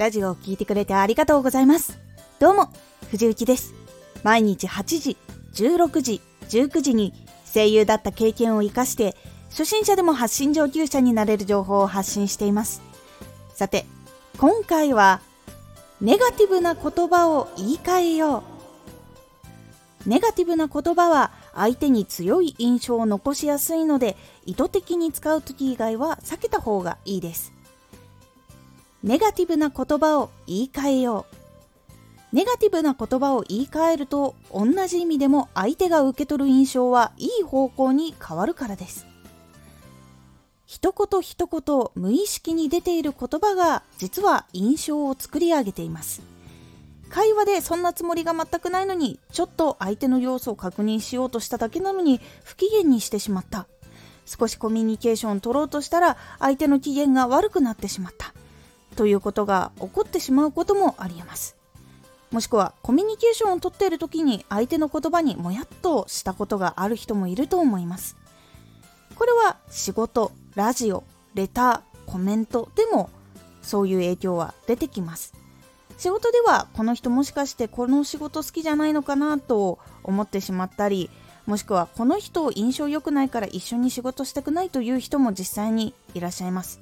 ラジオを聴いてくれてありがとうございます。どうも、藤幸です。毎日8時、16時、19時に声優だった経験を活かして、初心者でも発信上級者になれる情報を発信しています。さて、今回は、ネガティブな言葉を言い換えよう。ネガティブな言葉は相手に強い印象を残しやすいので意図的に使う時以外は避けた方がいいですネガティブな言葉を言い換えよう。ネガティブな言葉を言い換えると同じ意味でも相手が受け取る印象はいい方向に変わるからです。一言一言無意識に出ている言葉が実は印象を作り上げています。会話でそんなつもりが全くないのにちょっと相手の様子を確認しようとしただけなのに不機嫌にしてしまった。少しコミュニケーションを取ろうとしたら相手の機嫌が悪くなってしまった。ということが起こってしまうこともありえます。もしくはコミュニケーションをとっている時に相手の言葉にもやっとしたことがある人もいると思います。これは仕事ラジオレターコメントでもそういう影響は出てきます。仕事ではこの人もしかしてこの仕事好きじゃないのかなと思ってしまったりもしくはこの人印象良くないから一緒に仕事したくないという人も実際にいらっしゃいます。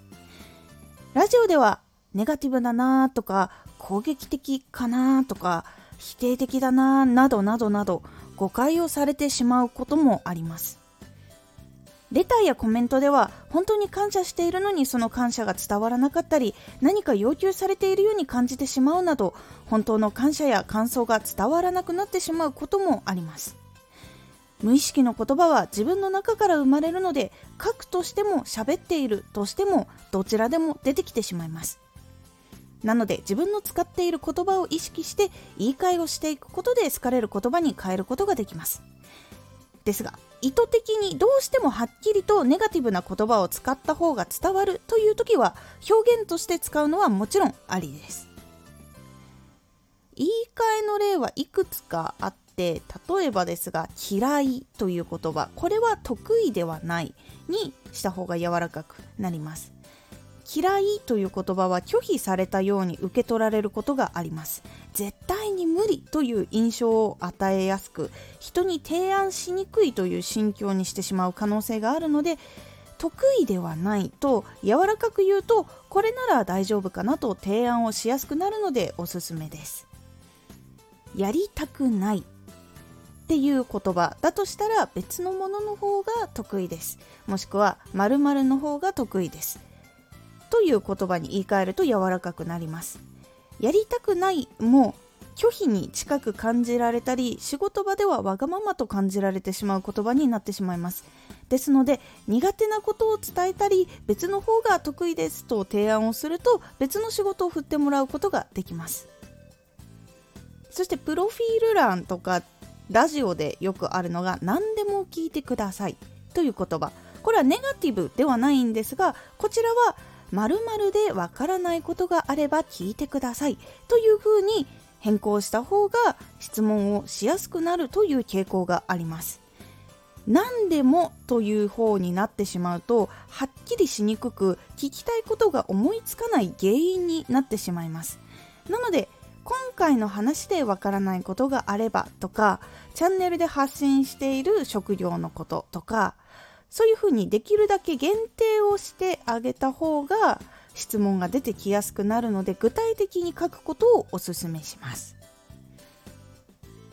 ラジオではネガティブだなとか攻撃的かなとか否定的だななどなどなど誤解をされてしまうこともあります。レターやコメントでは本当に感謝しているのにその感謝が伝わらなかったり何か要求されているように感じてしまうなど本当の感謝や感想が伝わらなくなってしまうこともあります。無意識の言葉は自分の中から生まれるので書くとしても喋っているとしてもどちらでも出てきてしまいます。なので自分の使っている言葉を意識して言い換えをしていくことで好かれる言葉に変えることができます。ですが意図的にどうしてもはっきりとネガティブな言葉を使った方が伝わるという時は表現として使うのはもちろんありです。言い換えの例はいくつかあって例えばですが嫌いという言葉これは得意ではないにした方が柔らかくなります。嫌いという言葉は拒否されたように受け取られることがあります。絶対に無理という印象を与えやすく人に提案しにくいという心境にしてしまう可能性があるので得意ではないと柔らかく言うとこれなら大丈夫かなと提案をしやすくなるのでおすすめです。やりたくない。っていう言葉だとしたら別のものの方が得意です。もしくは〇〇の方が得意です。という言葉に言い換えると柔らかくなります。やりたくないも拒否に近く感じられたり仕事場ではわがままと感じられてしまう言葉になってしまいます。ですので苦手なことを伝えたり別の方が得意ですと提案をすると別の仕事を振ってもらうことができます。そしてプロフィール欄とかラジオでよくあるのが何でも聞いてくださいという言葉。これはネガティブではないんですがこちらは〇〇でわからないことがあれば聞いてくださいというふうに変更した方が質問をしやすくなるという傾向があります。何でもという方になってしまうとはっきりしにくく聞きたいことが思いつかない原因になってしまいますなので今回の話でわからないことがあればとかチャンネルで発信している職業のこととかそういうふうにできるだけ限定をしてあげた方が質問が出てきやすくなるので具体的に書くことをおすすめします。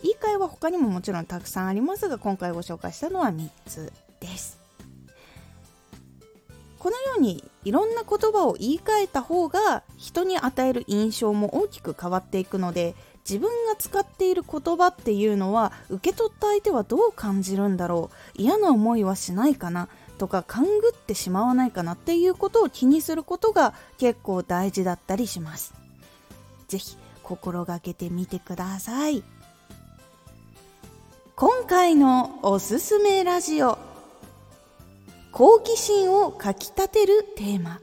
言い換えは他にももちろんたくさんありますが今回ご紹介したのは3つです。このようにいろんな言葉を言い換えた方が人に与える印象も大きく変わっていくので自分が使っている言葉っていうのは受け取った相手はどう感じるんだろう？嫌な思いはしないかな？とか勘ぐってしまわないかなっていうことを気にすることが結構大事だったりします。是非心がけてみてください。今回のおすすめラジオ好奇心をかきたてるテーマ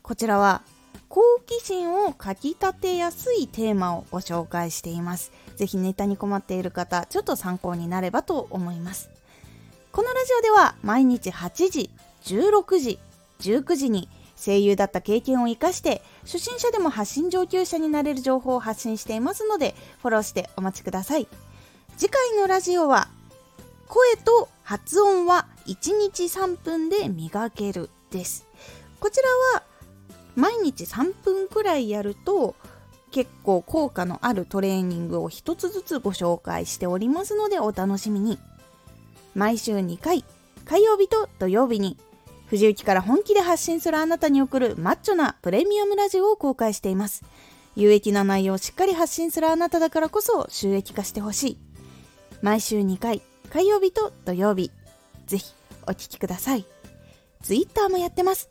こちらは好奇心をかきたてやすいテーマをご紹介しています。ぜひネタに困っている方、ちょっと参考になればと思います。このラジオでは毎日8時、16時、19時に声優だった経験を生かして初心者でも発信上級者になれる情報を発信していますのでフォローしてお待ちください次回のラジオは声と発音は1日3分で磨けるですこちらは毎日3分くらいやると結構効果のあるトレーニングを一つずつご紹介しておりますのでお楽しみに。毎週2回火曜日と土曜日に藤雪から本気で発信するあなたに送るマッチョなプレミアムラジオを公開しています。有益な内容をしっかり発信するあなただからこそ収益化してほしい。毎週2回火曜日と土曜日ぜひお聴きください。Twitter もやってます。